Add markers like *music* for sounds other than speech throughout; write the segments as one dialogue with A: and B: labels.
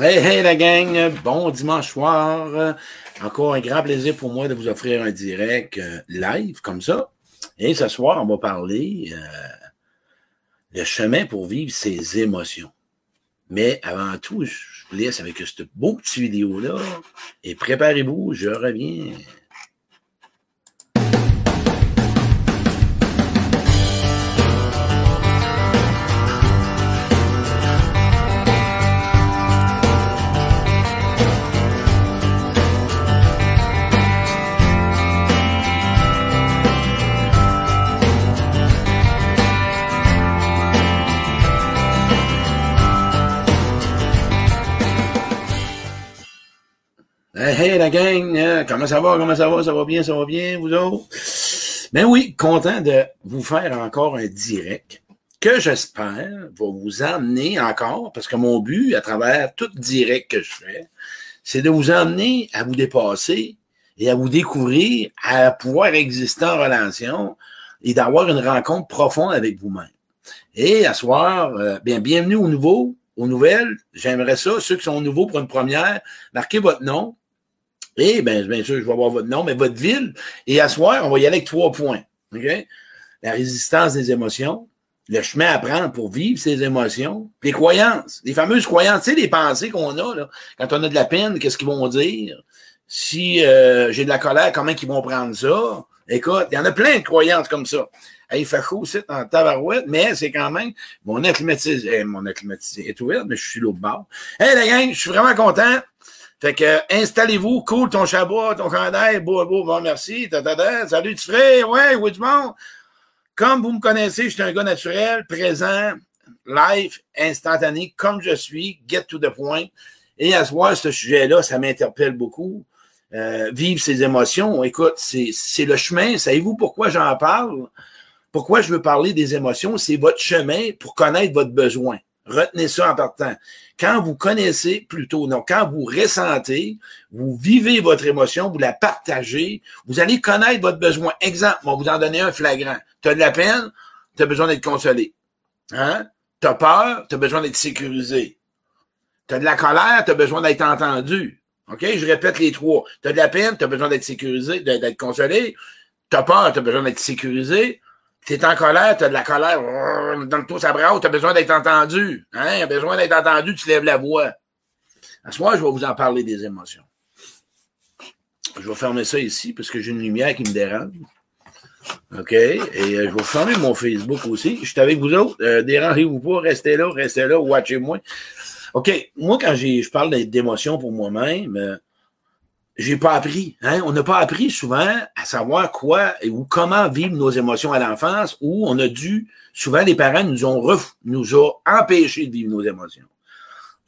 A: Hey, hey la gang, bon dimanche soir. Encore un grand plaisir pour moi de vous offrir un direct euh, live comme ça. Et ce soir, on va parler euh, le chemin pour vivre ses émotions. Mais avant tout, je vous laisse avec cette beau petit vidéo-là. Et préparez-vous, je reviens. Hey, la gang, hein, comment ça va, comment ça va, ça va bien, ça va bien, vous autres? Ben oui, content de vous faire encore un direct que j'espère va vous amener encore, parce que mon but à travers tout direct que je fais, c'est de vous amener à vous dépasser et à vous découvrir, à pouvoir exister en relation et d'avoir une rencontre profonde avec vous-même. Et à soir, euh, bien, bienvenue aux nouveaux, aux nouvelles. J'aimerais ça, ceux qui sont nouveaux pour une première, marquez votre nom, et bien, bien sûr, je vais avoir votre nom, mais votre ville. Et à soir, on va y aller avec trois points. OK? La résistance des émotions, le chemin à prendre pour vivre ces émotions, les croyances, les fameuses croyances, tu sais, les pensées qu'on a, là, quand on a de la peine, qu'est-ce qu'ils vont dire? Si euh, j'ai de la colère, comment ils vont prendre ça? Écoute, il y en a plein de croyances comme ça. il fait chaud aussi dans tabarouette, mais c'est quand même mon acclimatisé, eh, mon acclimatisé est ouvert, mais je suis l'autre bord. Hey, la gang, je suis vraiment content. Fait que installez-vous, cool ton chabot, ton candail, beau, beau, bon, merci, salut tu frère, ouais, oui du monde? Comme vous me connaissez, je suis un gars naturel, présent, live, instantané, comme je suis, get to the point. Et à ce voir, ce sujet-là, ça m'interpelle beaucoup. Euh, vivre ses émotions, écoute, c'est le chemin. Savez-vous pourquoi j'en parle? Pourquoi je veux parler des émotions? C'est votre chemin pour connaître votre besoin. Retenez ça en partant. Quand vous connaissez plutôt, non, quand vous ressentez, vous vivez votre émotion, vous la partagez, vous allez connaître votre besoin. Exemple, on va vous en donner un flagrant. Tu as de la peine, tu as besoin d'être consolé. Hein? Tu as peur, tu as besoin d'être sécurisé. Tu as de la colère, tu as besoin d'être entendu. OK? Je répète les trois. Tu as de la peine, tu as besoin d'être sécurisé, d'être consolé. Tu as peur, tu as besoin d'être sécurisé. T'es en colère, t'as de la colère, dans le tout ça brasse, t'as besoin d'être entendu. Hein? T'as besoin d'être entendu, tu lèves la voix. À ce moment, je vais vous en parler des émotions. Je vais fermer ça ici parce que j'ai une lumière qui me dérange. OK? Et euh, je vais fermer mon Facebook aussi. Je suis avec vous autres. Euh, Dérangez-vous pas, restez là, restez là, watchez-moi. OK. Moi, quand je parle d'émotions pour moi-même, euh, j'ai pas appris. Hein? On n'a pas appris souvent à savoir quoi ou comment vivre nos émotions à l'enfance, où on a dû, souvent les parents nous ont ref, nous ont empêché de vivre nos émotions.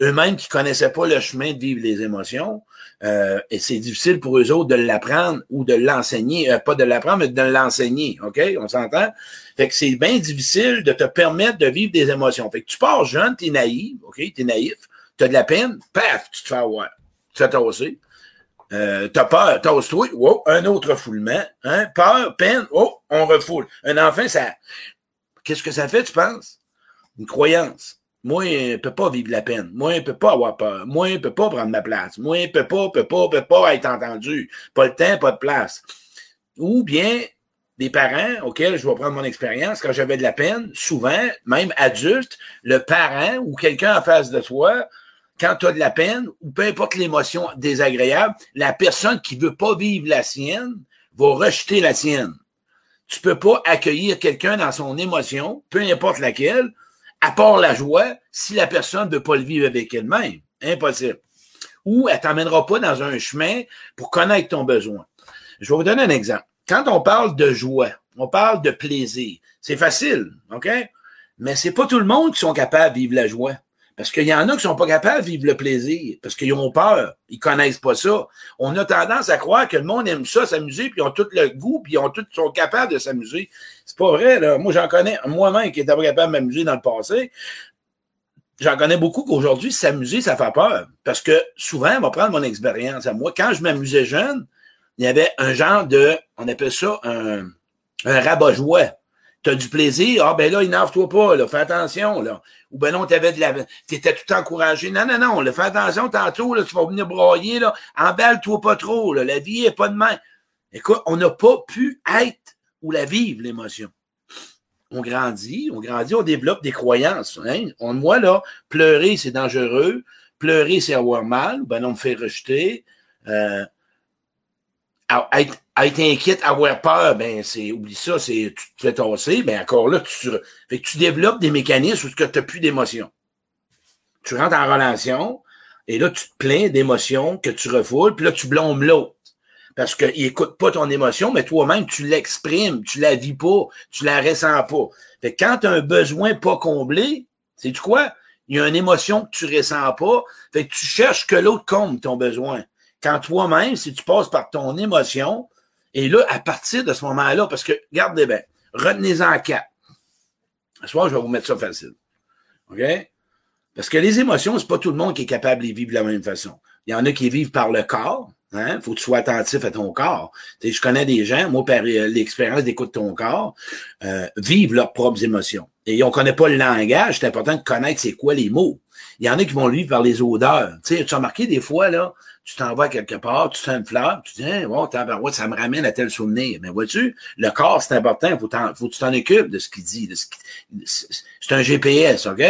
A: Eux-mêmes qui connaissaient pas le chemin de vivre les émotions, euh, et c'est difficile pour eux autres de l'apprendre ou de l'enseigner, euh, pas de l'apprendre, mais de l'enseigner, OK? On s'entend? Fait que c'est bien difficile de te permettre de vivre des émotions. Fait que tu pars jeune, t'es naïf, OK? T'es naïf, t'as de la peine, paf, tu te fais avoir. Tu te aussi. Euh, t'as peur, t'as toi wow, un autre refoulement, hein, peur, peine, oh, on refoule. Un enfant, ça, qu'est-ce que ça fait, tu penses? Une croyance. Moi, il ne pas vivre la peine. Moi, il ne pas avoir peur. Moi, il ne pas prendre ma place. Moi, il ne peut pas, peut pas, peut pas être entendu. Pas le temps, pas de place. Ou bien, des parents auxquels je vais prendre mon expérience, quand j'avais de la peine, souvent, même adulte, le parent ou quelqu'un en face de toi quand tu as de la peine, ou peu importe l'émotion désagréable, la personne qui veut pas vivre la sienne va rejeter la sienne. Tu peux pas accueillir quelqu'un dans son émotion, peu importe laquelle, à part la joie, si la personne ne veut pas le vivre avec elle-même. Impossible. Ou elle t'emmènera pas dans un chemin pour connaître ton besoin. Je vais vous donner un exemple. Quand on parle de joie, on parle de plaisir. C'est facile, OK? Mais c'est pas tout le monde qui sont capables de vivre la joie. Parce qu'il y en a qui sont pas capables de vivre le plaisir, parce qu'ils ont peur, ils connaissent pas ça. On a tendance à croire que le monde aime ça, s'amuser, puis ils ont tout le goût, puis ils ont tout, sont capables de s'amuser. C'est pas vrai, là. Moi, j'en connais, moi-même, qui était pas capable de m'amuser dans le passé, j'en connais beaucoup qu'aujourd'hui, s'amuser, ça fait peur. Parce que souvent, on va prendre mon expérience à moi. Quand je m'amusais jeune, il y avait un genre de, on appelle ça un, un rabat-joie. Tu as du plaisir, ah ben là, énerve-toi pas, là, fais attention, là. Ou ben non, t'avais de la. T'étais tout encouragé. Non, non, non, fais attention, tantôt, là, tu vas venir broyer, là. Emballe-toi pas trop, là. La vie est pas de main. Écoute, on n'a pas pu être ou la vivre, l'émotion. On grandit, on grandit, on développe des croyances. Hein? On, moi, là, pleurer, c'est dangereux. Pleurer, c'est avoir mal. Ben on me fait rejeter. Euh, être, être, inquiète, avoir peur, ben c'est oublie ça, c'est tu te fais tasser, ben encore là, tu, fait que tu développes des mécanismes où tu n'as plus d'émotion. Tu rentres en relation et là, tu te plains d'émotions que tu refoules, puis là, tu blâmes l'autre. Parce qu'il n'écoute pas ton émotion, mais toi-même, tu l'exprimes, tu la vis pas, tu la ressens pas. Fait que quand tu as un besoin pas comblé, c'est tu quoi? Il y a une émotion que tu ressens pas. Fait que tu cherches que l'autre comble ton besoin. Quand toi-même, si tu passes par ton émotion, et là, à partir de ce moment-là, parce que, regardez bien, retenez-en quatre. Ce soir, je vais vous mettre ça facile. OK? Parce que les émotions, c'est pas tout le monde qui est capable de les vivre de la même façon. Il y en a qui vivent par le corps. Hein? Faut que tu sois attentif à ton corps. je connais des gens, moi, par euh, l'expérience d'écoute ton corps, euh, vivent leurs propres émotions. Et on connaît pas le langage, c'est important de connaître c'est quoi les mots. Il y en a qui vont le vivre par les odeurs. Tu as remarqué des fois, là, tu t'en vas quelque part, tu sens une fleur, tu dis, hein, bon, ça me ramène à tel souvenir. Mais vois-tu, le corps, c'est important, faut, faut que tu t'en occupes de ce qu'il dit. C'est un GPS, OK?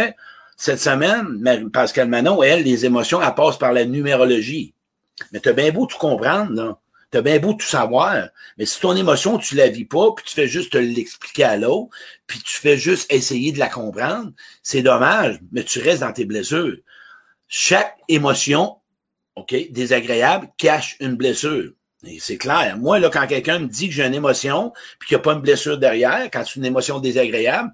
A: Cette semaine, Pascal Manon, elle, les émotions, elles passent par la numérologie. Mais t'as bien beau tout comprendre, là. T'as bien beau tout savoir, mais si ton émotion, tu la vis pas, puis tu fais juste l'expliquer à l'autre, puis tu fais juste essayer de la comprendre, c'est dommage, mais tu restes dans tes blessures. Chaque émotion, OK, désagréable, cache une blessure. Et c'est clair. Moi, là, quand quelqu'un me dit que j'ai une émotion, puis qu'il n'y a pas une blessure derrière, quand c'est une émotion désagréable,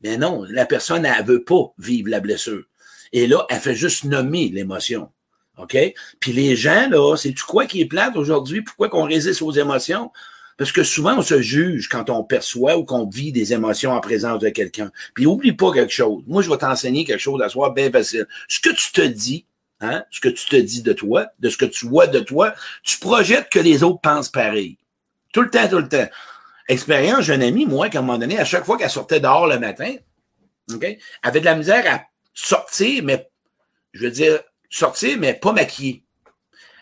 A: ben non, la personne, elle veut pas vivre la blessure. Et là, elle fait juste nommer l'émotion. OK? Puis les gens, là, c'est tu quoi qui est plate aujourd'hui? Pourquoi qu'on résiste aux émotions? Parce que souvent, on se juge quand on perçoit ou qu'on vit des émotions en présence de quelqu'un. Puis oublie pas quelque chose. Moi, je vais t'enseigner quelque chose à soi bien facile. Ce que tu te dis, hein, ce que tu te dis de toi, de ce que tu vois de toi, tu projettes que les autres pensent pareil. Tout le temps, tout le temps. Expérience, j'ai un ami, moi, qu'à un moment donné, à chaque fois qu'elle sortait dehors le matin, OK, avait de la misère à sortir, mais je veux dire, sortir, mais pas maquillée.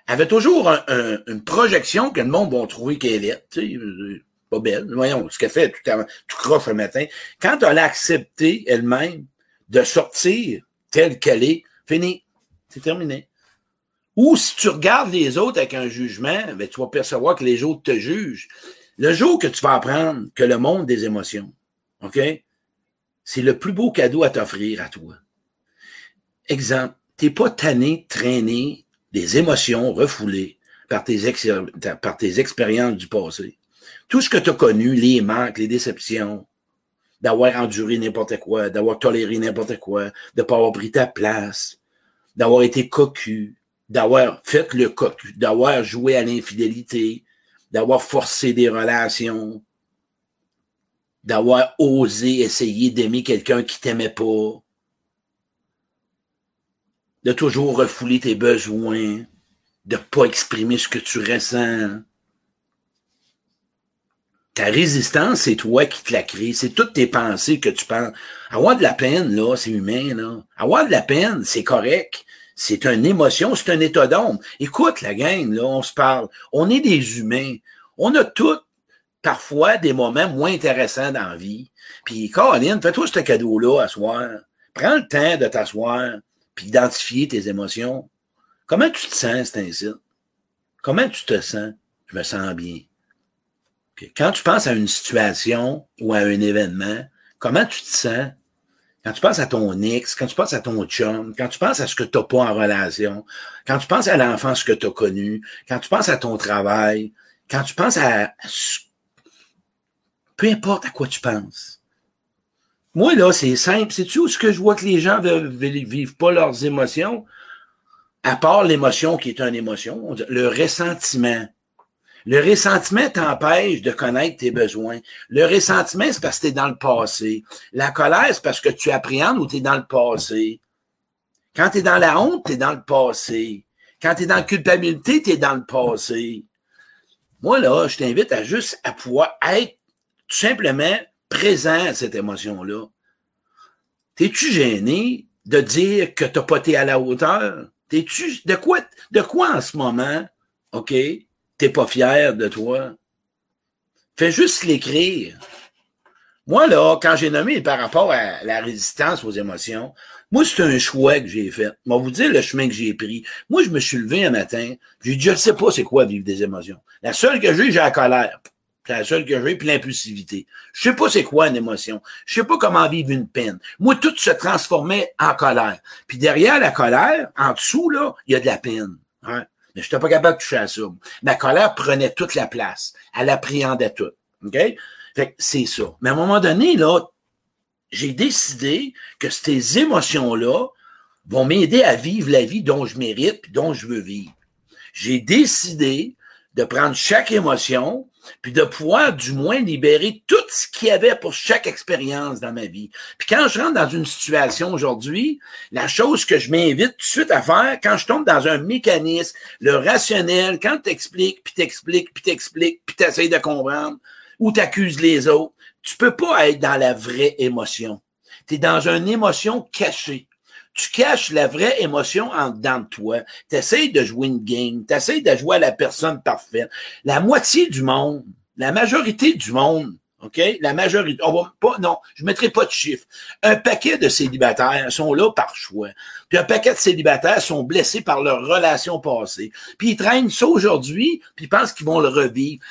A: Elle avait toujours une projection que le monde va trouver qu'elle est. Tu sais, euh, pas belle. Voyons, ce qu'elle fait tout, croche le matin. Quand elle a accepté elle-même de sortir telle qu'elle est, fini. C'est terminé. Ou si tu regardes les autres avec un jugement, ben, tu vas percevoir que les autres te jugent. Le jour que tu vas apprendre que le monde des émotions, OK, c'est le plus beau cadeau à t'offrir à toi. Exemple, t'es pas tanné, traîné des émotions refoulées par tes, expériences du passé. Tout ce que tu as connu, les manques, les déceptions, d'avoir enduré n'importe quoi, d'avoir toléré n'importe quoi, de pas avoir pris ta place, d'avoir été cocu, d'avoir fait le cocu, d'avoir joué à l'infidélité, d'avoir forcé des relations, d'avoir osé essayer d'aimer quelqu'un qui t'aimait pas, de toujours refouler tes besoins, de pas exprimer ce que tu ressens. Ta résistance, c'est toi qui te la crée. C'est toutes tes pensées que tu penses. Avoir de la peine, là, c'est humain, là. Avoir de la peine, c'est correct. C'est une émotion, c'est un état d'ombre. Écoute, la gang, là, on se parle. On est des humains. On a tous, parfois, des moments moins intéressants dans la vie. Puis, Caroline, fais-toi ce cadeau-là à. Prends le temps de t'asseoir puis identifier tes émotions. Comment tu te sens, c'est ainsi? Comment tu te sens? Je me sens bien. Quand tu penses à une situation ou à un événement, comment tu te sens? Quand tu penses à ton ex, quand tu penses à ton chum, quand tu penses à ce que tu n'as pas en relation, quand tu penses à l'enfance que tu as connu, quand tu penses à ton travail, quand tu penses à... Peu importe à quoi tu penses. Moi, là, c'est simple. C'est-tu ce que je vois que les gens ne vivent pas leurs émotions? À part l'émotion qui est une émotion, le ressentiment. Le ressentiment t'empêche de connaître tes besoins. Le ressentiment, c'est parce que tu es dans le passé. La colère, c'est parce que tu appréhendes ou tu es dans le passé. Quand tu es dans la honte, tu es dans le passé. Quand tu es dans la culpabilité, tu es dans le passé. Moi, là, je t'invite à juste à pouvoir être tout simplement présent à cette émotion-là? T'es-tu gêné de dire que t'as pas été à la hauteur? T'es-tu, de quoi, de quoi en ce moment, OK, t'es pas fier de toi? Fais juste l'écrire. Moi, là, quand j'ai nommé par rapport à la résistance aux émotions, moi, c'est un choix que j'ai fait. Je vais vous dire le chemin que j'ai pris. Moi, je me suis levé un matin, j'ai dit, je ne sais pas c'est quoi vivre des émotions. La seule que j'ai, j'ai la colère. C'est la seule que j'ai, puis l'impulsivité. Je sais pas c'est quoi une émotion. Je sais pas comment vivre une peine. Moi, tout se transformait en colère. Puis derrière la colère, en dessous, là, il y a de la peine. Hein? Mais je n'étais pas capable de toucher à ça. Ma colère prenait toute la place. Elle appréhendait tout. OK? Fait c'est ça. Mais à un moment donné, là, j'ai décidé que ces émotions-là vont m'aider à vivre la vie dont je mérite puis dont je veux vivre. J'ai décidé de prendre chaque émotion puis de pouvoir du moins libérer tout ce qu'il y avait pour chaque expérience dans ma vie. Puis quand je rentre dans une situation aujourd'hui, la chose que je m'invite tout de suite à faire, quand je tombe dans un mécanisme, le rationnel, quand tu expliques, puis t'expliques, puis t'expliques, puis t'essayes de comprendre, ou t'accuses les autres, tu peux pas être dans la vraie émotion. Tu es dans une émotion cachée. Tu caches la vraie émotion en dedans de toi. Tu essaies de jouer une game. Tu essaies de jouer à la personne parfaite. La moitié du monde, la majorité du monde, OK? La majorité, on va non, je mettrai pas de chiffres. Un paquet de célibataires sont là par choix. Puis un paquet de célibataires sont blessés par leur relation passée. Puis ils traînent ça aujourd'hui, puis ils pensent qu'ils vont le revivre.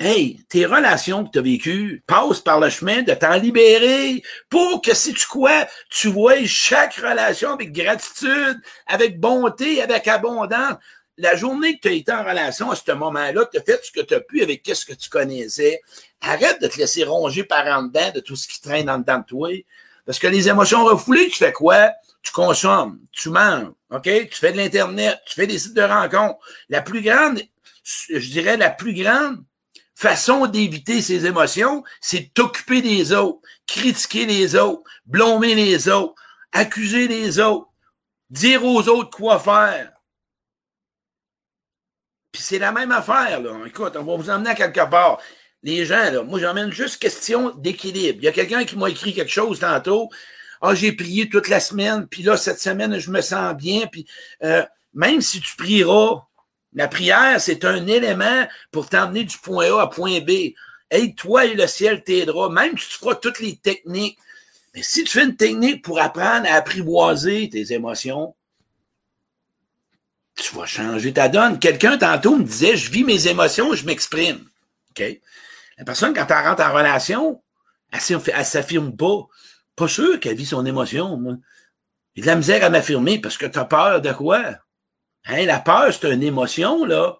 A: Hey, tes relations que tu as vécues passent par le chemin de t'en libérer pour que si tu quoi, tu vois chaque relation avec gratitude, avec bonté, avec abondance. La journée que tu as été en relation à ce moment-là, tu as fait ce que tu as pu avec qu'est-ce que tu connaissais. Arrête de te laisser ronger par en dedans de tout ce qui traîne en dedans de toi. Parce que les émotions refoulées, tu fais quoi? Tu consommes, tu manges, OK? Tu fais de l'Internet, tu fais des sites de rencontres. La plus grande, je dirais la plus grande façon d'éviter ces émotions, c'est t'occuper des autres, critiquer les autres, blâmer les autres, accuser les autres, dire aux autres quoi faire. Puis c'est la même affaire, là. Écoute, on va vous emmener à quelque part. Les gens, là, moi, j'emmène juste question d'équilibre. Il y a quelqu'un qui m'a écrit quelque chose tantôt. Ah, j'ai prié toute la semaine, puis là, cette semaine, je me sens bien. Puis euh, même si tu prieras la prière, c'est un élément pour t'emmener du point A à point B. Aide-toi et le ciel t'aidera, même si tu feras toutes les techniques. Mais si tu fais une technique pour apprendre à apprivoiser tes émotions, tu vas changer ta donne. Quelqu'un tantôt me disait, je vis mes émotions, je m'exprime. OK? La personne, quand elle rentre en relation, elle, elle s'affirme pas. Pas sûr qu'elle vit son émotion, moi. A de la misère à m'affirmer parce que tu as peur de quoi? Hein, la peur, c'est une émotion, là.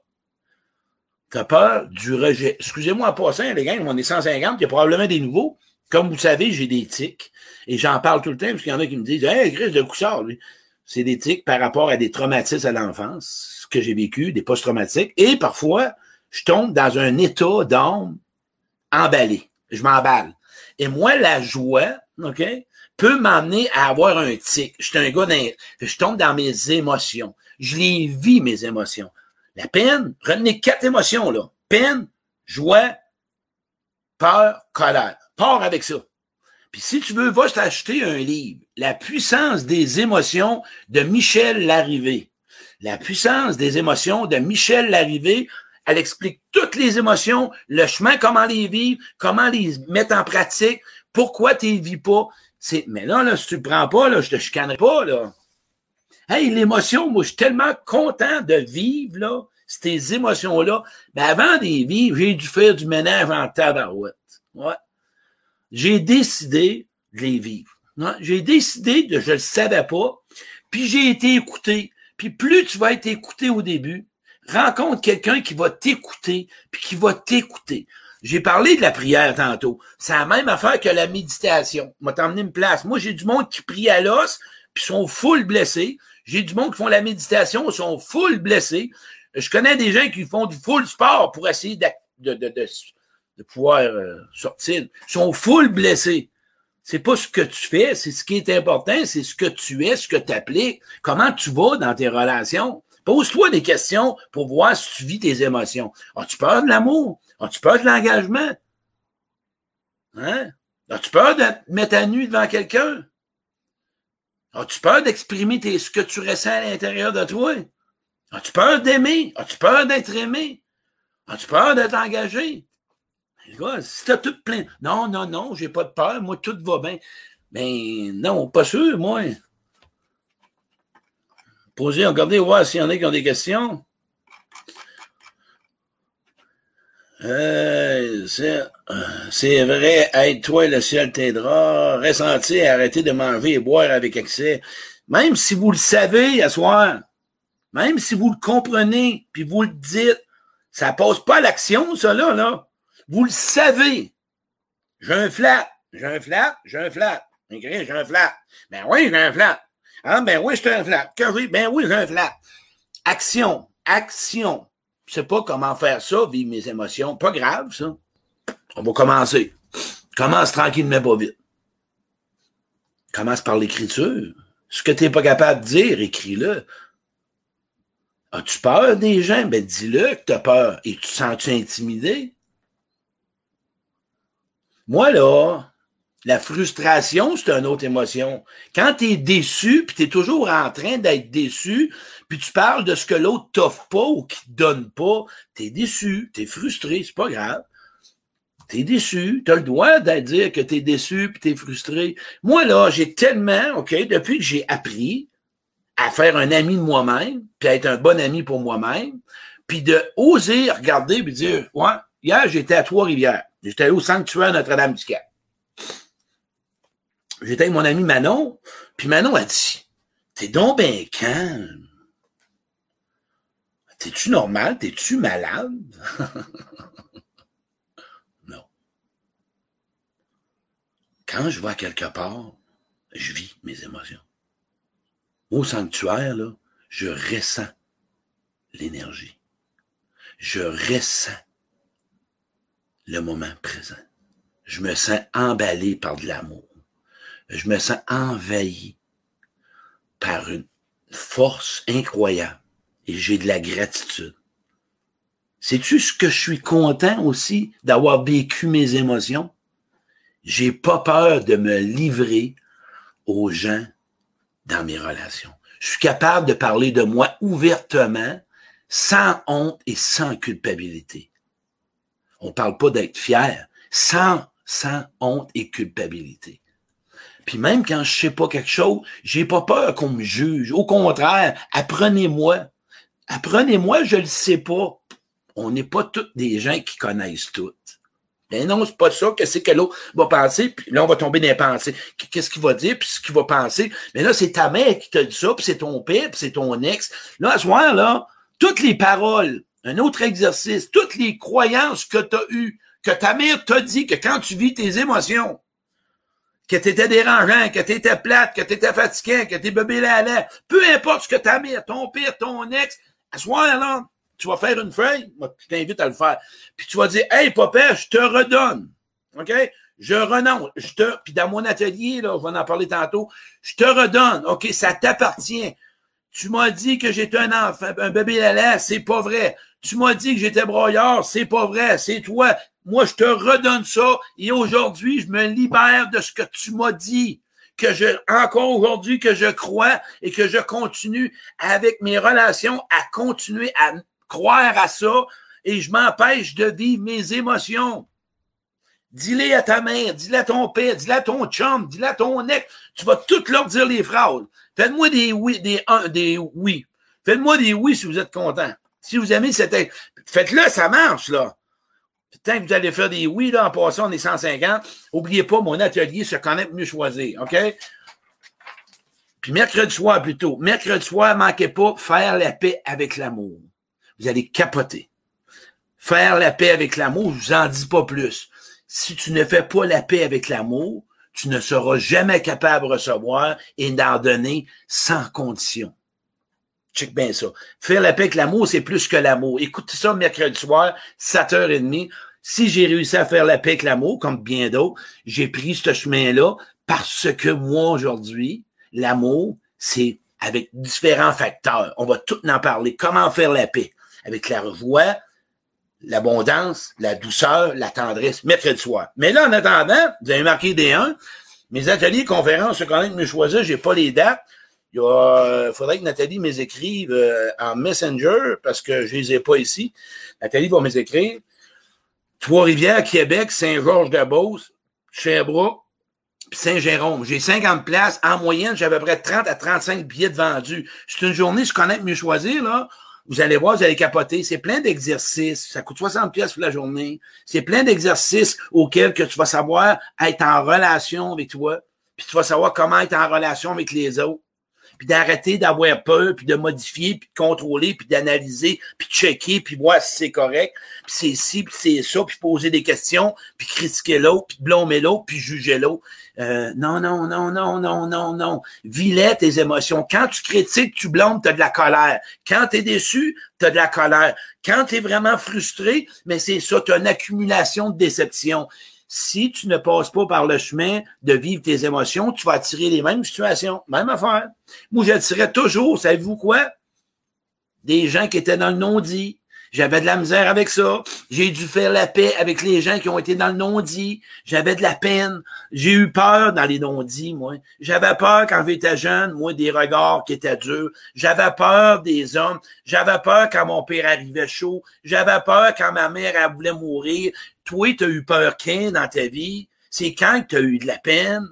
A: T'as peur du rejet. Excusez-moi en passant, les gars, on est 150, il y a probablement des nouveaux. Comme vous savez, j'ai des tics. Et j'en parle tout le temps, parce qu'il y en a qui me disent Hey, Chris, de Coussard, lui? C'est des tics par rapport à des traumatismes à l'enfance que j'ai vécu, des post-traumatiques. Et parfois, je tombe dans un état d'âme emballé. Je m'emballe. Et moi, la joie, OK, peut m'amener à avoir un tic. Je suis un gars, je tombe dans mes émotions. Je les vis, mes émotions. La peine, retenez quatre émotions, là. Peine, joie, peur, colère. Pars avec ça. Puis si tu veux, va t'acheter un livre. La puissance des émotions de Michel Larrivée. La puissance des émotions de Michel Larrivée. Elle explique toutes les émotions, le chemin, comment les vivre, comment les mettre en pratique, pourquoi tu les vis pas. Mais là, là, si tu le prends pas, là, je te chicanerai pas, là. Hey, l'émotion, moi, je suis tellement content de vivre, là, ces émotions-là. Mais avant de les vivre, j'ai dû faire du ménage en tabarouette. Ouais. J'ai décidé de les vivre. J'ai décidé de, je le savais pas, puis j'ai été écouté. Puis plus tu vas être écouté au début, rencontre quelqu'un qui va t'écouter, puis qui va t'écouter. J'ai parlé de la prière tantôt. C'est la même affaire que la méditation. M'a t'emmené une place. Moi, j'ai du monde qui prie à l'os, puis sont full blessés. J'ai du monde qui font la méditation, sont full blessés. Je connais des gens qui font du full sport pour essayer de pouvoir euh, sortir. Ils sont full blessés. C'est pas ce que tu fais, c'est ce qui est important, c'est ce que tu es, ce que tu appliques, comment tu vas dans tes relations? Pose-toi des questions pour voir si tu vis tes émotions. As-tu peur de l'amour? As-tu peur de l'engagement? Hein? As-tu peur de te mettre à nu devant quelqu'un? As-tu peur d'exprimer ce que tu ressens à l'intérieur de toi? As-tu peur d'aimer? As-tu peur d'être aimé? As-tu peur d'être engagé? Si t'as tout plein. Non, non, non, j'ai pas de peur, moi, tout va bien. Ben non, pas sûr, moi. Posez, regardez, voir s'il y en a qui ont des questions. Euh, c'est vrai, aide-toi, le ciel t'aidera. Ressentir, arrêter de manger et boire avec excès. Même si vous le savez à soir, même si vous le comprenez, puis vous le dites, ça passe pas l'action, ça, là, là. Vous le savez. J'ai un flat. J'ai un flat. J'ai un flat. J'ai un flat. Ben oui, j'ai un flat. Ah, ben oui, j'ai un flat. Que ben oui, j'ai un flat. Action. Action. Je sais pas comment faire ça, vivre mes émotions. Pas grave, ça. On va commencer. Commence tranquille, mais pas vite. Commence par l'écriture. Ce que tu n'es pas capable de dire, écris-le. As-tu peur des gens? Ben dis-le que tu as peur. Et tu sens-tu intimidé? Moi, là, la frustration, c'est une autre émotion. Quand tu es déçu, puis tu es toujours en train d'être déçu, puis tu parles de ce que l'autre t'offre pas ou qui te donne pas, tu es déçu, tu es frustré, c'est pas grave. Tu es déçu, tu as le droit de dire que tu es déçu puis tu es frustré. Moi, là, j'ai tellement, OK, depuis que j'ai appris à faire un ami de moi-même, puis à être un bon ami pour moi-même, puis de oser regarder et dire, ouais, hier, j'étais à Trois-Rivières. J'étais au sanctuaire Notre-Dame-du-Cap. J'étais avec mon ami Manon, puis Manon a dit T'es donc bien calme. T'es-tu normal? T'es-tu malade? *laughs* non. Quand je vais quelque part, je vis mes émotions. Au sanctuaire, là, je ressens l'énergie. Je ressens le moment présent. Je me sens emballé par de l'amour. Je me sens envahi par une force incroyable et j'ai de la gratitude. Sais-tu ce que je suis content aussi d'avoir vécu mes émotions? J'ai pas peur de me livrer aux gens dans mes relations. Je suis capable de parler de moi ouvertement, sans honte et sans culpabilité. On parle pas d'être fier, sans, sans honte et culpabilité. Puis même quand je sais pas quelque chose, j'ai pas peur qu'on me juge. Au contraire, apprenez-moi. Apprenez-moi, je le sais pas. On n'est pas tous des gens qui connaissent tout. Mais non, c'est pas ça. Qu'est-ce que l'autre va penser? Puis là, on va tomber dans les pensées. Qu'est-ce qu'il va dire? Puis ce qu'il va penser. Mais là, c'est ta mère qui t'a dit ça, puis c'est ton père, puis c'est ton ex. Là, à ce moment là, toutes les paroles, un autre exercice, toutes les croyances que tu as eues, que ta mère t'a dit que quand tu vis tes émotions, que tu étais dérangeant, que tu étais plate, que tu étais fatigué, que tu bébé là, là, peu importe ce que ta mère, ton père, ton ex, à ce moment-là, tu vas faire une feuille, moi, je t'invite à le faire, puis tu vas dire, hey, papa, je te redonne, OK? Je renonce, je te, puis dans mon atelier, là, on va en parler tantôt, je te redonne, OK, ça t'appartient. Tu m'as dit que j'étais un enfant, un bébé lala, c'est pas vrai. Tu m'as dit que j'étais broyeur, c'est pas vrai, c'est toi. Moi, je te redonne ça et aujourd'hui, je me libère de ce que tu m'as dit que je, encore aujourd'hui, que je crois et que je continue avec mes relations à continuer à croire à ça et je m'empêche de vivre mes émotions. Dis-le à ta mère, dis-le à ton père, dis-le à ton chum, dis-le à ton ex. Tu vas tout leur dire les phrases. Faites-moi des oui, des, des oui. Faites-moi des oui si vous êtes content. Si vous aimez cette... Faites-le, ça marche, là. Que vous allez faire des oui, là, en passant, on est 150. Oubliez pas, mon atelier se connaît mieux choisir, OK? Puis mercredi soir, plutôt. Mercredi soir, manquez pas, faire la paix avec l'amour. Vous allez capoter. Faire la paix avec l'amour, je vous en dis pas plus. Si tu ne fais pas la paix avec l'amour, tu ne seras jamais capable de recevoir et d'en donner sans condition. Check bien ça. Faire la paix avec l'amour, c'est plus que l'amour. Écoutez ça mercredi soir, 7h30. Si j'ai réussi à faire la paix avec l'amour, comme bien d'autres, j'ai pris ce chemin-là parce que moi, aujourd'hui, l'amour, c'est avec différents facteurs. On va tout en parler. Comment faire la paix? Avec la voix, l'abondance, la douceur, la tendresse, mercredi soir. Mais là, en attendant, vous avez marqué des 1, mes ateliers, conférences, quand même me choisir, j'ai pas les dates. Il euh, faudrait que Nathalie me écrive euh, en Messenger parce que je les ai pas ici. Nathalie va me écrire. Trois-Rivières, Québec, Saint-Georges-de-Beauce, Sherbrooke, Saint-Jérôme. J'ai 50 places. En moyenne, j'ai à peu près 30 à 35 billets vendus. C'est une journée, je connais mieux choisir, là. Vous allez voir, vous allez capoter. C'est plein d'exercices. Ça coûte 60 pièces pour la journée. C'est plein d'exercices auxquels que tu vas savoir être en relation avec toi. Puis tu vas savoir comment être en relation avec les autres. Puis d'arrêter d'avoir peur, puis de modifier, puis de contrôler, puis d'analyser, puis de checker, puis voir si c'est correct, puis c'est ci, puis c'est ça, puis poser des questions, puis critiquer l'autre, puis blâmer l'autre, puis juger l'autre. Euh, non, non, non, non, non, non, non. Vilet tes émotions. Quand tu critiques, tu blâmes, tu as de la colère. Quand tu es déçu, tu as de la colère. Quand tu es vraiment frustré, mais c'est ça, tu as une accumulation de déception. Si tu ne passes pas par le chemin de vivre tes émotions, tu vas attirer les mêmes situations, même affaire. Moi, j'attirais toujours, savez-vous quoi? Des gens qui étaient dans le non-dit, j'avais de la misère avec ça. J'ai dû faire la paix avec les gens qui ont été dans le non-dit. J'avais de la peine. J'ai eu peur dans les non-dits, moi. J'avais peur quand j'étais jeune, moi, des regards qui étaient durs. J'avais peur des hommes. J'avais peur quand mon père arrivait chaud. J'avais peur quand ma mère elle voulait mourir. Toi, tu as eu peur quand dans ta vie? C'est quand que tu as eu de la peine?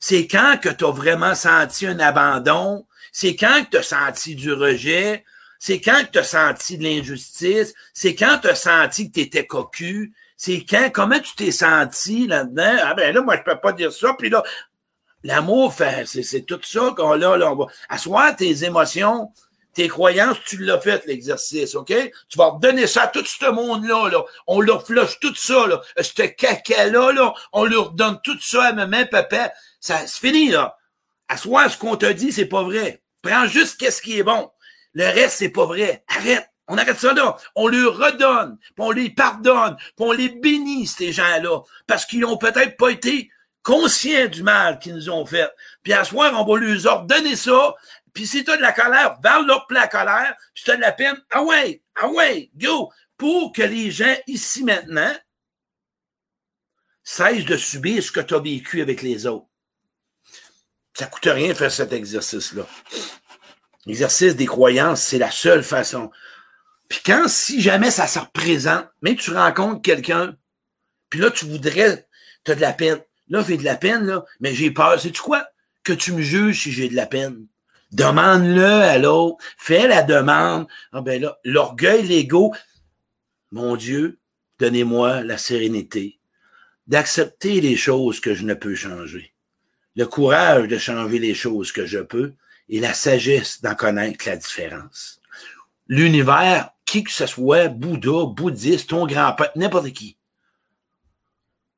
A: C'est quand que tu as vraiment senti un abandon? C'est quand que tu as senti du rejet? C'est quand tu as senti de l'injustice, c'est quand tu as senti que tu étais cocu, c'est quand, comment tu t'es senti là-dedans? Ah ben là, moi, je peux pas dire ça, puis là, l'amour, c'est tout ça qu'on là, là, on va asseoir tes émotions, tes croyances, tu l'as fait, l'exercice, OK? Tu vas redonner ça à tout ce monde-là, là. On leur flush tout ça, là. Ce caca-là, là, on leur donne tout ça à maman, papa. Ça, c'est fini, là. Asseoir ce qu'on te dit, c'est pas vrai. Prends juste qu'est-ce qui est bon. Le reste, c'est pas vrai. Arrête. On arrête ça là. On leur redonne, puis on les pardonne, puis on les bénit, ces gens-là, parce qu'ils ont peut-être pas été conscients du mal qu'ils nous ont fait. Puis à soir, on va leur ordonner ça. Puis si tu as de la colère, va leur la colère. Si tu as de la peine, ah ouais, ah ouais, go. Pour que les gens ici maintenant cessent de subir ce que tu as vécu avec les autres. Ça coûte rien faire cet exercice-là. L'exercice des croyances, c'est la seule façon. Puis quand, si jamais ça se représente, mais tu rencontres quelqu'un, puis là, tu voudrais, tu as de la peine. Là, j'ai de la peine, là, mais j'ai peur. Sais-tu quoi? Que tu me juges si j'ai de la peine. Demande-le à l'autre. Fais la demande. Ah ben là, l'orgueil, l'ego. Mon Dieu, donnez-moi la sérénité d'accepter les choses que je ne peux changer. Le courage de changer les choses que je peux et la sagesse d'en connaître la différence. L'univers, qui que ce soit, Bouddha, bouddhiste, ton grand-père, n'importe qui.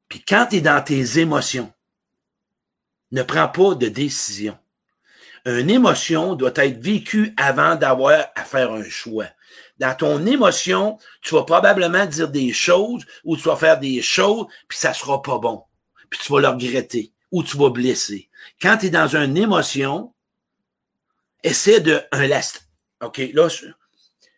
A: Puis quand tu es dans tes émotions, ne prends pas de décision. Une émotion doit être vécue avant d'avoir à faire un choix. Dans ton émotion, tu vas probablement dire des choses ou tu vas faire des choses, puis ça sera pas bon. Puis tu vas le regretter ou tu vas blesser. Quand tu es dans une émotion, essaie de un last. OK, là,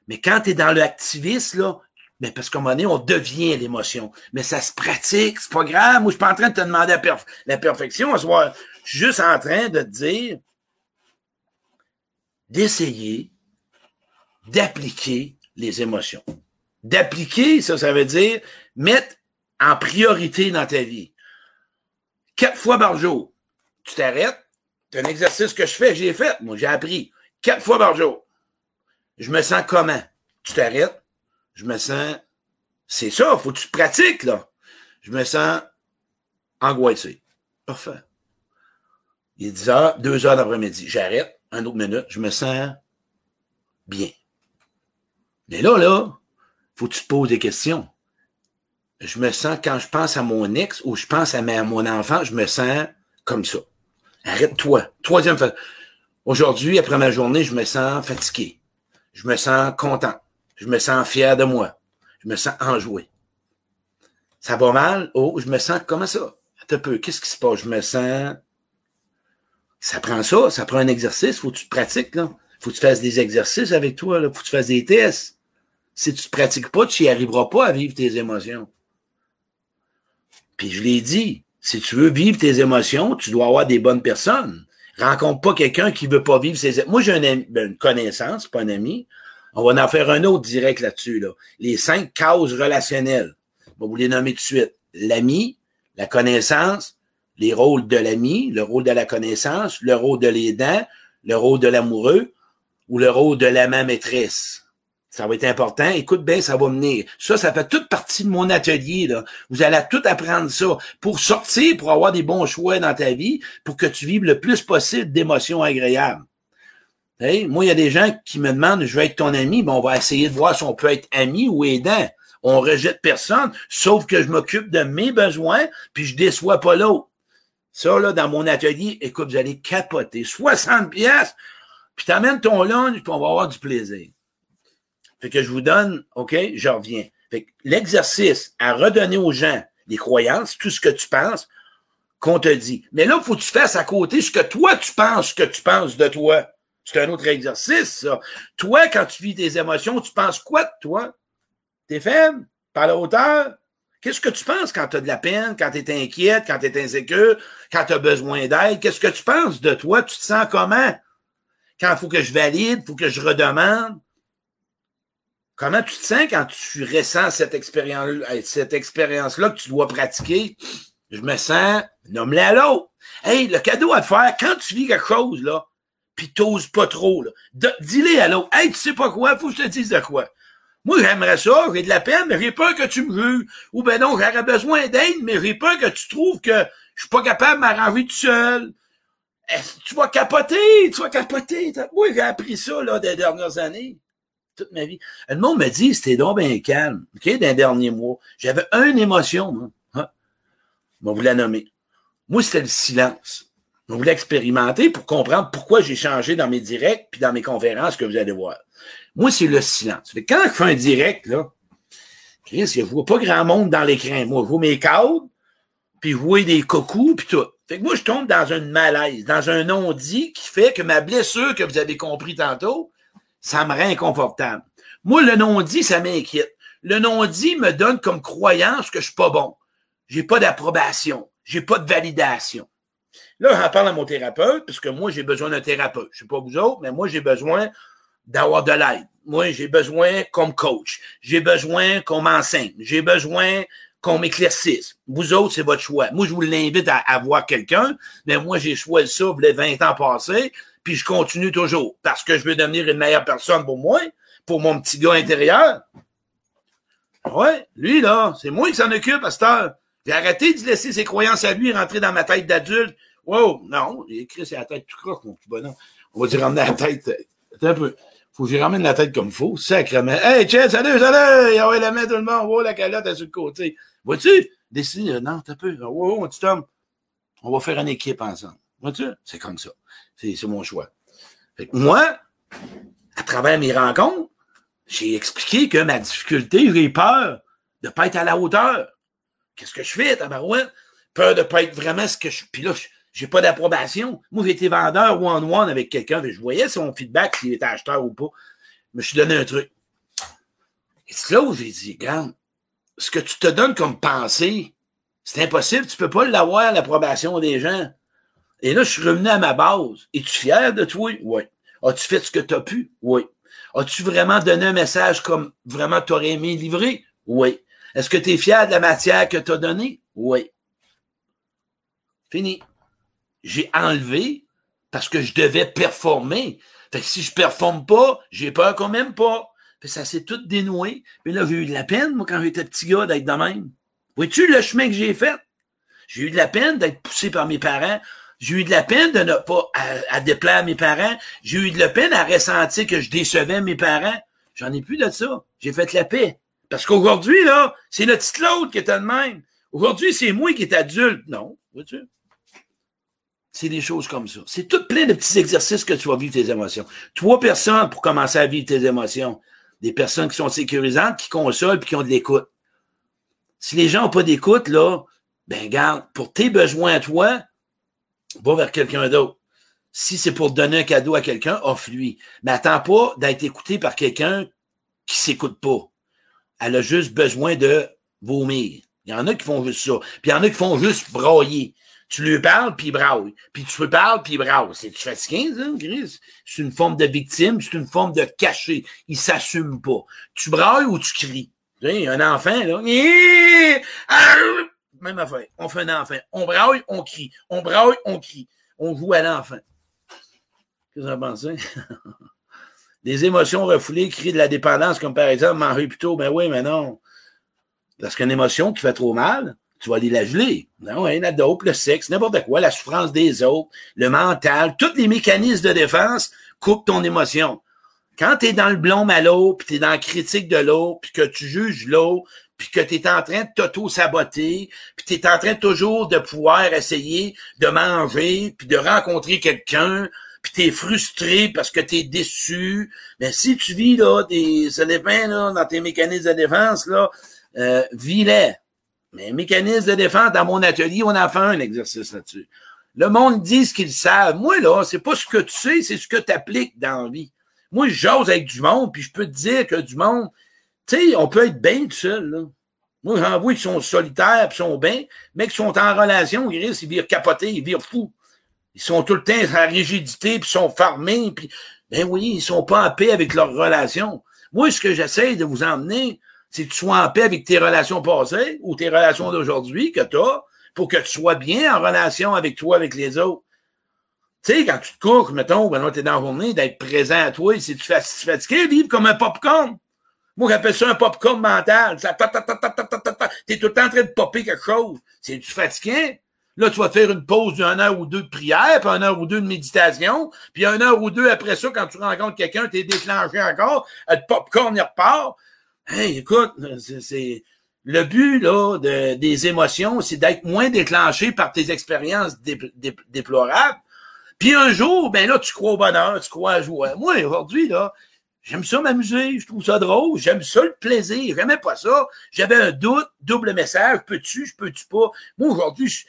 A: mais quand tu es dans l'activisme, là, mais parce qu'à un moment donné, on devient l'émotion. Mais ça se pratique, c'est pas grave. Moi, je suis pas en train de te demander la, perfection. Je suis juste en train de te dire d'essayer d'appliquer les émotions. D'appliquer, ça, ça veut dire mettre en priorité dans ta vie. Quatre fois par jour, tu t'arrêtes, c'est un exercice que je fais, j'ai fait. Moi, j'ai appris quatre fois par jour. Je me sens comment? Tu t'arrêtes. Je me sens. C'est ça, faut que tu pratiques, là. Je me sens angoissé. Parfait. Il est 10 heures, 2 heures d'après-midi. J'arrête, un autre minute, je me sens bien. Mais là, là, faut que tu te poses des questions. Je me sens, quand je pense à mon ex ou je pense à, à mon enfant, je me sens comme ça. Arrête-toi. Troisième fois. Aujourd'hui, après ma journée, je me sens fatigué. Je me sens content. Je me sens fier de moi. Je me sens enjoué. Ça va mal? Oh, je me sens comment ça? Un peu. Qu'est-ce qui se passe? Je me sens. Ça prend ça, ça prend un exercice. Faut que tu te pratiques, là. Faut que tu fasses des exercices avec toi, là. Faut que tu fasses des tests. Si tu ne pratiques pas, tu n'y arriveras pas à vivre tes émotions. Puis je l'ai dit, si tu veux vivre tes émotions, tu dois avoir des bonnes personnes. Rencontre pas quelqu'un qui veut pas vivre ses émotions. Moi, j'ai une, ben, une, connaissance, pas un ami. On va en faire un autre direct là-dessus. Là. Les cinq causes relationnelles. On va vous les nommer tout de suite. L'ami, la connaissance, les rôles de l'ami, le rôle de la connaissance, le rôle de l'aidant, le rôle de l'amoureux ou le rôle de l'amant maîtresse. Ça va être important. Écoute bien, ça va venir. Ça, ça fait toute partie de mon atelier. Là. Vous allez tout apprendre ça pour sortir, pour avoir des bons choix dans ta vie, pour que tu vives le plus possible d'émotions agréables. moi, il y a des gens qui me demandent, je veux être ton ami, ben, on va essayer de voir si on peut être ami ou aidant. On rejette personne, sauf que je m'occupe de mes besoins, puis je déçois pas l'autre. Ça, là, dans mon atelier, écoute, vous allez capoter. 60 pièces, puis t'amènes ton lunch, puis on va avoir du plaisir. Fait que je vous donne, OK, je reviens. Fait que l'exercice à redonner aux gens les croyances, tout ce que tu penses, qu'on te dit. Mais là, il faut que tu fasses à côté ce que toi, tu penses que tu penses de toi. C'est un autre exercice, ça. Toi, quand tu vis tes émotions, tu penses quoi de toi? T'es faible? Par la hauteur? Qu'est-ce que tu penses quand tu as de la peine, quand tu es inquiète, quand tu es insécure, quand tu as besoin d'aide? Qu'est-ce que tu penses de toi? Tu te sens comment? Quand il faut que je valide, il faut que je redemande? Comment tu te sens quand tu ressens cette expérience-là cette expérience que tu dois pratiquer? Je me sens, nomme-le à l'autre. Hey, le cadeau à te faire, quand tu vis quelque chose, là, pis t'oses pas trop, dis-le à l'autre. Hey, tu sais pas quoi, faut que je te dise de quoi. Moi, j'aimerais ça, j'ai de la peine, mais j'ai peur que tu me juges. Ou ben non, j'aurais besoin d'aide, mais j'ai peur que tu trouves que je suis pas capable de m'arranger tout seul. Tu vas capoter, tu vas capoter. Moi, j'ai appris ça, là, des dernières années toute ma vie. Le monde me dit, c'était donc bien calme, OK, d'un dernier mois. J'avais une émotion, moi. Hein? On vous la nommer. Moi, c'était le silence. On voulait expérimenter pour comprendre pourquoi j'ai changé dans mes directs puis dans mes conférences que vous allez voir. Moi, c'est le silence. Quand je fais un direct, là, Chris, je vois pas grand monde dans l'écran. Moi, je vois mes cadres, puis je vois des cocos, puis tout. Fait que moi, je tombe dans un malaise, dans un non-dit qui fait que ma blessure que vous avez compris tantôt, ça me rend inconfortable. Moi, le non-dit, ça m'inquiète. Le non-dit me donne comme croyance que je suis pas bon. J'ai pas d'approbation. J'ai pas de validation. Là, j'en parle à mon thérapeute, parce que moi, j'ai besoin d'un thérapeute. Je sais pas vous autres, mais moi, j'ai besoin d'avoir de l'aide. Moi, j'ai besoin qu'on me coach. J'ai besoin qu'on m'enseigne. J'ai besoin qu'on m'éclaircisse. Vous autres, c'est votre choix. Moi, je vous l'invite à avoir quelqu'un, mais moi, j'ai choisi ça les 20 ans passés, puis je continue toujours parce que je veux devenir une meilleure personne pour moi, pour mon petit gars intérieur. Ouais, lui, là, c'est moi qui s'en occupe à cette. J'ai arrêté de laisser ses croyances à lui rentrer dans ma tête d'adulte. Wow, non, il écrit c'est la tête tout croche, mon petit bonhomme. On va dire ramener la tête. Attends un peu. Faut que j'y ramène la tête comme faut. Sacrement. Hey, tiens, salut, salut! Ah ouais, la main tout le monde. Oh, la calotte est le côté. Vois-tu? Décide, non, t'as peu. Oh, oh, petit homme. On va faire une équipe ensemble. Vois-tu? C'est comme ça. C'est mon choix. moi, à travers mes rencontres, j'ai expliqué que ma difficulté, j'ai peur de ne pas être à la hauteur. Qu'est-ce que je fais, tabarouette? Peur de ne pas être vraiment ce que je. Puis là, j'ai pas d'approbation. Moi, j'ai été vendeur one-one avec quelqu'un, je voyais son feedback, s'il était acheteur ou pas. Je me suis donné un truc. Et c'est là où j'ai dit, regarde, ce que tu te donnes comme pensée, c'est impossible, tu peux pas l'avoir, l'approbation des gens. Et là, je suis revenu à ma base. Es-tu fier de toi? Oui. As-tu fait ce que tu as pu? Oui. As-tu vraiment donné un message comme vraiment tu aurais aimé livrer? Oui. Est-ce que tu es fier de la matière que tu as donnée? Oui. Fini. J'ai enlevé parce que je devais performer. Fait que si je performe pas, j'ai peur quand même pas. Ça s'est tout dénoué. Mais là, j'ai eu de la peine, moi, quand j'étais petit gars, d'être de même. Vois-tu le chemin que j'ai fait? J'ai eu de la peine d'être poussé par mes parents. J'ai eu de la peine de ne pas à, déplaire mes parents. J'ai eu de la peine à ressentir que je décevais mes parents. J'en ai plus de ça. J'ai fait la paix. Parce qu'aujourd'hui, là, c'est notre petit Claude qui est de même. Aujourd'hui, c'est moi qui est adulte. Non, vois-tu? C'est des choses comme ça. C'est tout plein de petits exercices que tu vas vivre tes émotions. Trois personnes pour commencer à vivre tes émotions. Des personnes qui sont sécurisantes, qui consolent et qui ont de l'écoute. Si les gens n'ont pas d'écoute, là, ben garde, pour tes besoins à toi, va vers quelqu'un d'autre. Si c'est pour donner un cadeau à quelqu'un, offre-lui. Mais attends pas d'être écouté par quelqu'un qui s'écoute pas. Elle a juste besoin de vomir. Il y en a qui font juste ça. Puis il y en a qui font juste brailler. Tu lui parles, puis il braille. Puis tu lui parles, puis il braille. C'est-tu fatigué, ça, Gris? C'est une forme de victime, c'est une forme de caché. Il s'assume pas. Tu brailles ou tu cries? Tu sais, un enfant, là. Même affaire. On fait un enfant. On braille, on crie. On braille, on crie. On joue à l'enfant. Qu'est-ce que vous en pensez? *laughs* Des émotions refoulées crient de la dépendance, comme par exemple manger plutôt. Ben oui, mais non. Parce qu'une émotion qui fait trop mal, tu vas aller la geler. Non, hein, la dope, le sexe, n'importe quoi, la souffrance des autres, le mental, tous les mécanismes de défense coupent ton émotion. Quand tu es dans le blond malo, puis tu es dans la critique de l'autre, puis que tu juges l'autre, puis que tu es en train de t'auto-saboter, puis tu es en train toujours de pouvoir essayer de manger, puis de rencontrer quelqu'un, puis tu es frustré parce que tu es déçu. Mais si tu vis là, des, dépend là, dans tes mécanismes de défense, là, euh, vis-les. Mais mécanisme de défense, dans mon atelier, on a fait un exercice là-dessus. Le monde dit ce qu'ils savent. Moi, là, c'est pas ce que tu sais, c'est ce que tu appliques dans la vie. Moi, j'ose avec du monde, puis je peux te dire que du monde, tu sais, on peut être bien tout seul, là. Moi, j'en vois qui sont solitaires, puis sont bien, mais qui sont en relation, ils risquent, ils virent capoter, ils virent fous. Ils sont tout le temps en rigidité, puis sont fermés, puis, ben oui, ils sont pas en paix avec leur relation. Moi, ce que j'essaie de vous emmener, c'est que tu sois en paix avec tes relations passées ou tes relations d'aujourd'hui que tu pour que tu sois bien en relation avec toi, avec les autres. Tu sais, quand tu te couches, mettons, ben tu es dans la journée, d'être présent à toi, si tu fais fatigué, vivre comme un popcorn? Moi, j'appelle ça un popcorn mental. Tu es tout le temps en train de popper quelque chose. C'est-tu fatigué? Là, tu vas faire une pause d'une heure ou deux de prière, puis une heure ou deux de méditation, puis une heure ou deux après ça, quand tu rencontres quelqu'un, tu es déclenché encore, le popcorn, il repart. Hey, écoute, c'est le but là de, des émotions, c'est d'être moins déclenché par tes expériences déplorables. Puis un jour, ben là, tu crois au bonheur, tu crois à la joie. Moi, aujourd'hui, là, j'aime ça m'amuser, je trouve ça drôle, j'aime ça le plaisir, j'aimais pas ça. J'avais un doute, double message, peux-tu, je peux-tu pas? Moi, aujourd'hui, je,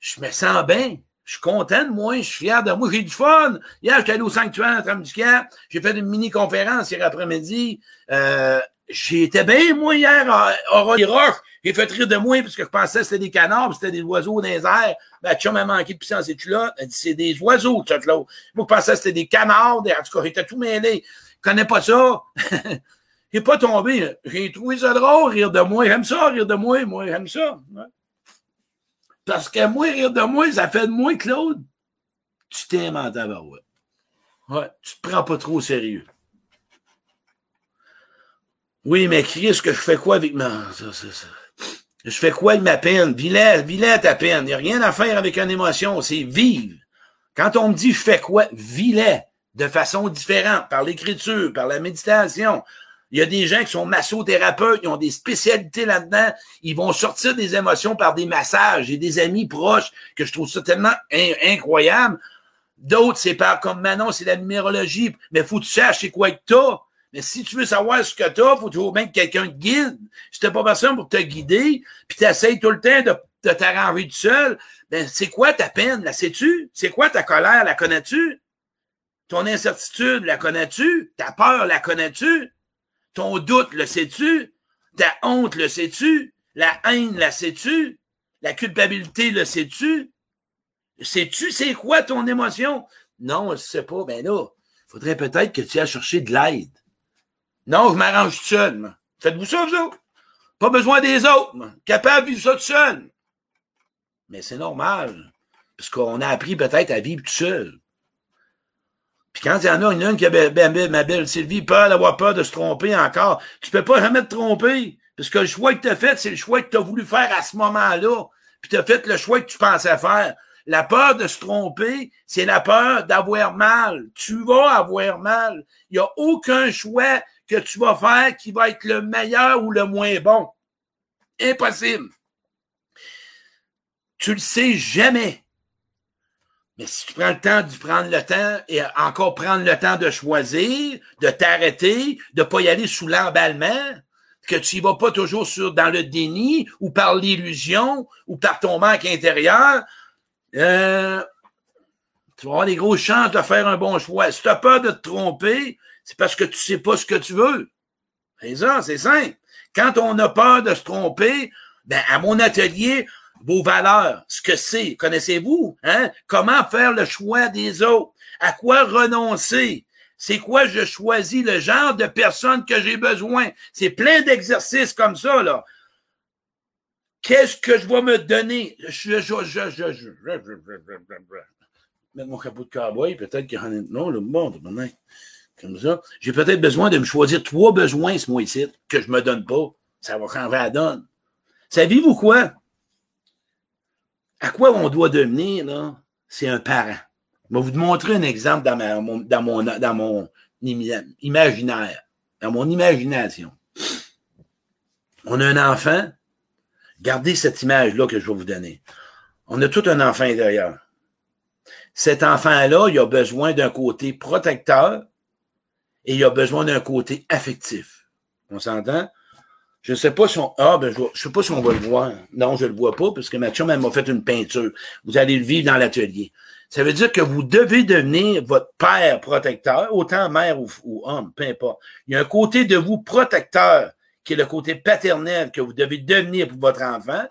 A: je me sens bien. Je suis content de moi, je suis fier de moi, j'ai du fun. Hier, j'étais allé au sanctuaire en j'ai fait une mini-conférence hier après-midi. Euh, J'étais bien, moi, hier, à Aurora Roches. J'ai fait rire de moi parce que je pensais que c'était des canards, c'était des oiseaux dans les airs. Ben, tu m'a manqué de puissance et tu là? Elle dit, c'est des oiseaux, tu là. Moi, je pensais que c'était des canards. En tout cas, j'étais tout mêlé. Connais pas ça. *laughs* j'ai pas tombé. J'ai trouvé ça drôle, rire de moi. J'aime ça, rire de moi. Moi, j'aime ça. Parce que moi, rire de moi, ça fait de moi, Claude. Tu t'aimes en tabarouette. Ouais, tu te prends pas trop au sérieux. Oui, mais Chris, que je fais quoi avec ma. Ça, ça. Je fais quoi avec ma peine? Vilain, vilain ta peine. Il n'y a rien à faire avec une émotion, c'est vivre. Quand on me dit je fais quoi? Vilain, de façon différente, par l'écriture, par la méditation. Il y a des gens qui sont massothérapeutes, ils ont des spécialités là-dedans. Ils vont sortir des émotions par des massages. J'ai des amis proches que je trouve ça tellement incroyable. D'autres, c'est par, comme Manon, c'est la numérologie. Mais faut que tu saches quoi que t'as. Mais si tu veux savoir ce que tu as, faut toujours bien que quelqu'un te guide. Si t'as pas personne pour te guider, puis tu essaies tout le temps de, de t'arranger tout seul, ben c'est quoi ta peine? La sais-tu? C'est quoi ta colère? La connais-tu? Ton incertitude, la connais-tu? Ta peur, la connais-tu? Ton doute, le sais-tu? Ta honte, le sais-tu? La haine, la sais-tu? La culpabilité, le sais-tu? Sais-tu c'est quoi ton émotion? Non, je sais pas. Ben là, faudrait peut-être que tu ailles chercher de l'aide. Non, je m'arrange tout seul. Faites-vous ça, vous autres? Pas besoin des autres. Capable de vivre ça tout seul. Mais c'est normal. Parce qu'on a appris peut-être à vivre tout seul. Puis quand il y en a une, qui a ben, ben, ma belle Sylvie, peur d'avoir peur de se tromper encore, tu peux pas jamais te tromper. Parce que le choix que tu as fait, c'est le choix que tu as voulu faire à ce moment-là. Puis tu as fait le choix que tu pensais faire. La peur de se tromper, c'est la peur d'avoir mal. Tu vas avoir mal. Il n'y a aucun choix que tu vas faire qui va être le meilleur ou le moins bon. Impossible. Tu le sais jamais. Mais si tu prends le temps de prendre le temps et encore prendre le temps de choisir, de t'arrêter, de pas y aller sous l'emballement, que tu y vas pas toujours sur, dans le déni ou par l'illusion ou par ton manque intérieur, euh, tu vas avoir des grosses chances de faire un bon choix. Si tu as peur de te tromper, c'est parce que tu sais pas ce que tu veux. C'est ça, c'est simple. Quand on a peur de se tromper, ben, à mon atelier, vos valeurs, ce que c'est, connaissez-vous, hein? Comment faire le choix des autres? À quoi renoncer? C'est quoi je choisis le genre de personne que j'ai besoin? C'est plein d'exercices comme ça, là. Qu'est-ce que je vais me donner? Je, je, je, je, je, mettre mon capot de cowboy, peut-être qu'il y en a non, le monde, comme ça. J'ai peut-être besoin de me choisir trois besoins ce mois-ci que je me donne pas. Ça va changer la donne. Savez-vous quoi? À quoi on doit devenir? C'est un parent. Je vais vous montrer un exemple dans mon imaginaire, dans mon imagination. On a un enfant. Gardez cette image-là que je vais vous donner. On a tout un enfant intérieur. Cet enfant-là, il a besoin d'un côté protecteur et il a besoin d'un côté affectif. On s'entend? Je ne sais pas si on. Ah, ben, je, sais pas si on va le voir. Non, je ne le vois pas, parce que ma m'a fait une peinture. Vous allez le vivre dans l'atelier. Ça veut dire que vous devez devenir votre père protecteur, autant mère ou, homme, peu importe. Il y a un côté de vous protecteur, qui est le côté paternel que vous devez devenir pour votre enfant.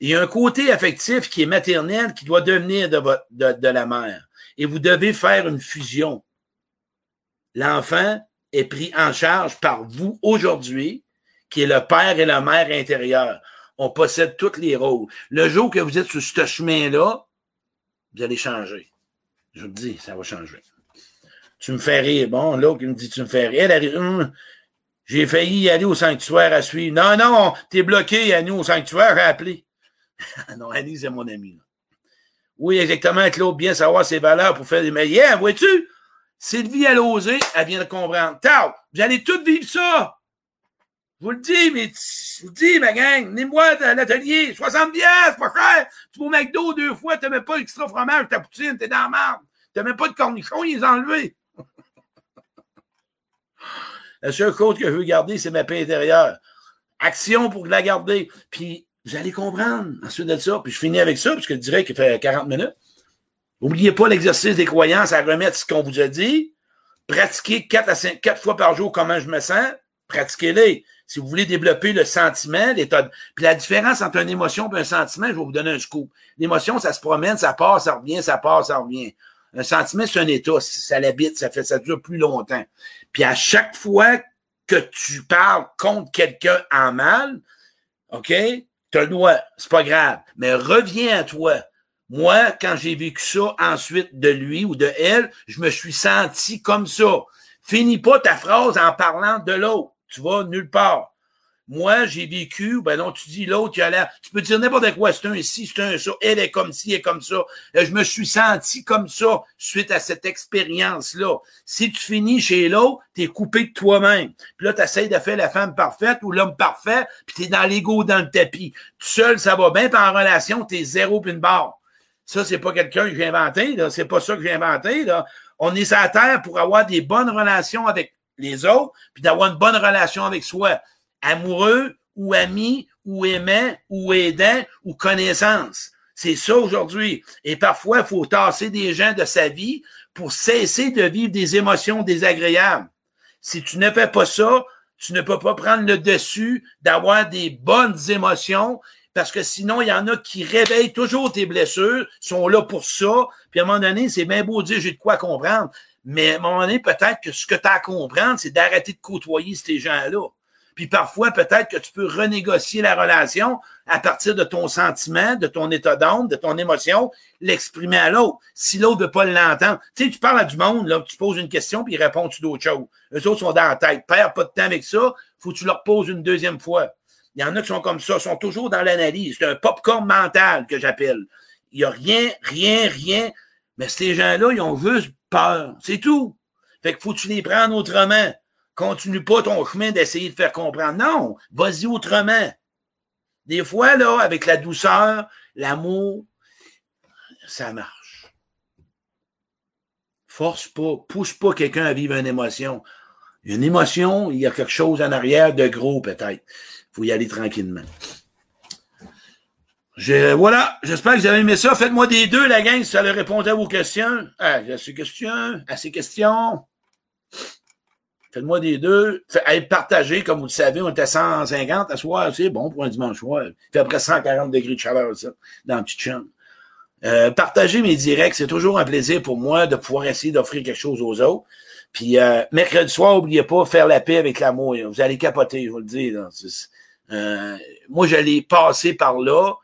A: Il y a un côté affectif qui est maternel, qui doit devenir de, votre, de la mère. Et vous devez faire une fusion. L'enfant est pris en charge par vous aujourd'hui qui est le père et la mère intérieure. On possède tous les rôles. Le jour que vous êtes sur ce chemin-là, vous allez changer. Je vous dis, ça va changer. Tu me fais rire. Bon, l'autre qui me dit tu me fais rire. Elle. Hum, j'ai failli aller au sanctuaire à suivre. Non, non, t'es bloqué, Annie, au sanctuaire, à appeler. *laughs* non, Annie, c'est mon ami. Oui, exactement, Claude, bien savoir ses valeurs pour faire des meilleurs. vois-tu? Sylvie, elle a osé, elle vient de comprendre. Tao, vous allez tous vivre ça. Je vous le dis, mais je vous le dis, ma gang, venez-moi à l'atelier, 60 c'est pas cher. Tu vas au McDo deux fois, t'as même pas extra fromage, ta poutine, t'es dans la merde. T'as même pas de cornichons, ils les ont enlevés. *laughs* la seule côte que je veux garder, c'est ma paix intérieure. Action pour la garder. Puis, vous allez comprendre ensuite de ça. Puis, je finis avec ça, puisque je dirais qu'il fait 40 minutes. N'oubliez pas l'exercice des croyances à remettre ce qu'on vous a dit. Pratiquez 4 à 5, 4 fois par jour comment je me sens. Pratiquez-les. Si vous voulez développer le sentiment, l'état. Puis la différence entre une émotion et un sentiment, je vais vous donner un scoop. L'émotion, ça se promène, ça part, ça revient, ça part, ça revient. Un sentiment, c'est un état. Ça l'habite, ça fait, ça dure plus longtemps. Puis à chaque fois que tu parles contre quelqu'un en mal, OK? Tu as le droit, c'est pas grave. Mais reviens à toi. Moi, quand j'ai vécu ça ensuite de lui ou de elle, je me suis senti comme ça. Finis pas ta phrase en parlant de l'autre tu vas nulle part. Moi, j'ai vécu, ben non, tu dis l'autre, tu as l'air, tu peux dire n'importe quoi, c'est un ici, c'est un ça, elle est comme ci, elle est comme ça. Euh, je me suis senti comme ça suite à cette expérience-là. Si tu finis chez l'autre, tu es coupé de toi-même. Puis là, tu essaies de faire la femme parfaite ou l'homme parfait, puis tu es dans l'ego dans le tapis. Tout seul, ça va bien, puis en relation, tu es zéro puis une barre. Ça, c'est pas quelqu'un que j'ai inventé, là. C'est pas ça que j'ai inventé, là. On est sur terre pour avoir des bonnes relations avec les autres, puis d'avoir une bonne relation avec soi. Amoureux ou ami ou aimant ou aidant ou connaissance. C'est ça aujourd'hui. Et parfois, il faut tasser des gens de sa vie pour cesser de vivre des émotions désagréables. Si tu ne fais pas ça, tu ne peux pas prendre le dessus d'avoir des bonnes émotions parce que sinon, il y en a qui réveillent toujours tes blessures, sont là pour ça, puis à un moment donné, c'est bien beau dire j'ai de quoi comprendre. Mais à un moment donné, peut-être que ce que tu as à comprendre, c'est d'arrêter de côtoyer ces gens-là. Puis parfois, peut-être que tu peux renégocier la relation à partir de ton sentiment, de ton état d'âme, de ton émotion, l'exprimer à l'autre. Si l'autre ne veut pas l'entendre. Tu sais, tu parles à du monde, là, tu poses une question, puis ils répondent-tu d'autres choses. Eux autres sont dans la tête. Perds pas de temps avec ça, faut que tu leur poses une deuxième fois. Il y en a qui sont comme ça, sont toujours dans l'analyse. C'est un popcorn mental que j'appelle. Il n'y a rien, rien, rien. Mais ces gens-là, ils ont juste peur. C'est tout. Fait que faut tu les prennes autrement. Continue pas ton chemin d'essayer de faire comprendre. Non, vas-y autrement. Des fois, là, avec la douceur, l'amour, ça marche. Force pas, pousse pas quelqu'un à vivre une émotion. Une émotion, il y a quelque chose en arrière de gros, peut-être. Faut y aller tranquillement voilà, j'espère que vous avez aimé ça. Faites-moi des deux, la gang, si ça répondait à vos questions. Ah, à ces questions, à ces questions. Faites-moi des deux. Être partagé, comme vous le savez, on était 150 à soir, c'est bon pour un dimanche soir. Fait après 140 degrés de chaleur, ça, dans la petite chambre. Euh, partager mes directs, c'est toujours un plaisir pour moi de pouvoir essayer d'offrir quelque chose aux autres. Puis euh, mercredi soir, n'oubliez pas, faire la paix avec l'amour. Vous allez capoter, je vous le dis. Euh, moi, j'allais passer par là.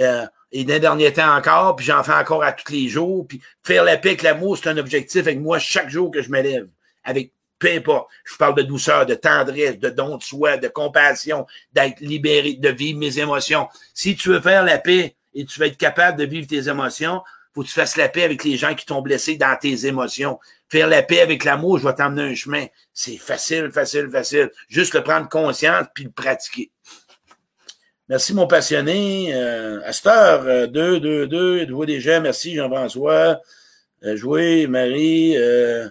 A: Euh, et d'un dernier temps encore, puis j'en fais encore à tous les jours. Puis faire la paix avec l'amour, c'est un objectif avec moi chaque jour que je me lève. Avec peu importe. Je parle de douceur, de tendresse, de don de soi, de compassion, d'être libéré, de vivre mes émotions. Si tu veux faire la paix et tu veux être capable de vivre tes émotions, faut que tu fasses la paix avec les gens qui t'ont blessé dans tes émotions. Faire la paix avec l'amour, je vais t'emmener un chemin. C'est facile, facile, facile. Juste le prendre conscience puis le pratiquer. Merci, mon passionné. Euh, à cette heure, 2, 2, 2, de vous déjà. Merci, Jean-François. Euh, jouer, Marie. Euh,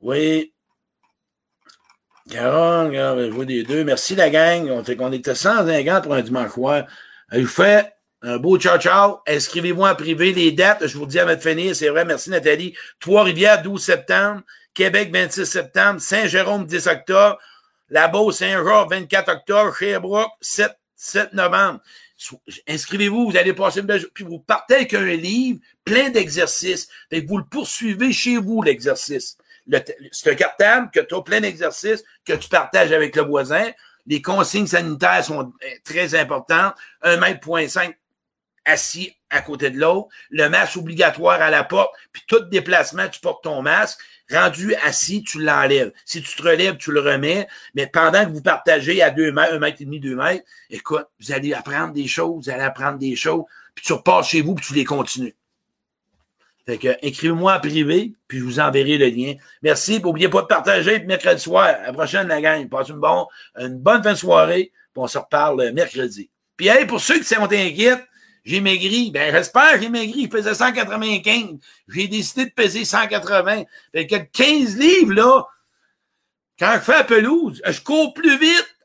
A: oui. Carole, je vois des deux. Merci, la gang. On fait qu'on était sans un pour un dimanche soir. Je vous fais un beau ciao ciao. Inscrivez-moi en privé. Les dates, je vous dis avant de finir, c'est vrai. Merci, Nathalie. Trois-Rivières, 12 septembre. Québec, 26 septembre. Saint-Jérôme, 10 octobre. La Beauce, Saint-Jean, 24 octobre. Sherbrooke, 7, 7 novembre. Inscrivez-vous, vous allez passer une belle Puis vous partez avec un livre plein d'exercices. Vous le poursuivez chez vous, l'exercice. C'est un cartable que tu as plein d'exercices que tu partages avec le voisin. Les consignes sanitaires sont euh, très importantes. Un mètre point cinq assis à côté de l'autre. Le masque obligatoire à la porte. Puis tout déplacement, tu portes ton masque. Rendu assis, tu l'enlèves. Si tu te relèves, tu le remets. Mais pendant que vous partagez à deux mètres, un mètre et demi, deux mètres, écoute, vous allez apprendre des choses, vous allez apprendre des choses, puis tu repars chez vous, puis tu les continues. Fait que écrivez-moi en privé, puis je vous enverrai le lien. Merci. N'oubliez pas de partager mercredi soir. À la prochaine, la gang. Passez une, bonne, une bonne fin de soirée, puis on se reparle mercredi. Puis hey, pour ceux qui sont inquiets, j'ai maigri. Ben, j'espère j'ai maigri. Je pesais 195. J'ai décidé de peser 180. Fait que 15 livres, là, quand je fais la pelouse, je cours plus vite.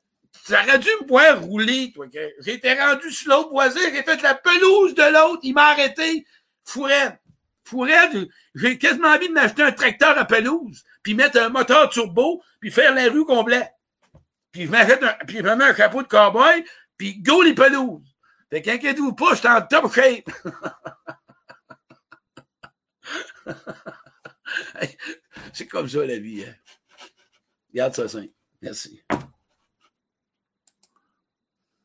A: Ça aurait dû me voir rouler. J'étais rendu sur l'autre voisin. J'ai fait la pelouse de l'autre. Il m'a arrêté. Fourette. Fourette. J'ai quasiment envie de m'acheter un tracteur à pelouse, puis mettre un moteur turbo, puis faire la rue complète. Puis je m'achète un, puis je me mets un chapeau de cowboy, puis go les pelouses. Fait qu'inquiétez-vous pas, je suis en top shape. *laughs* C'est comme ça la vie. Hein. Regarde ça simple. Merci.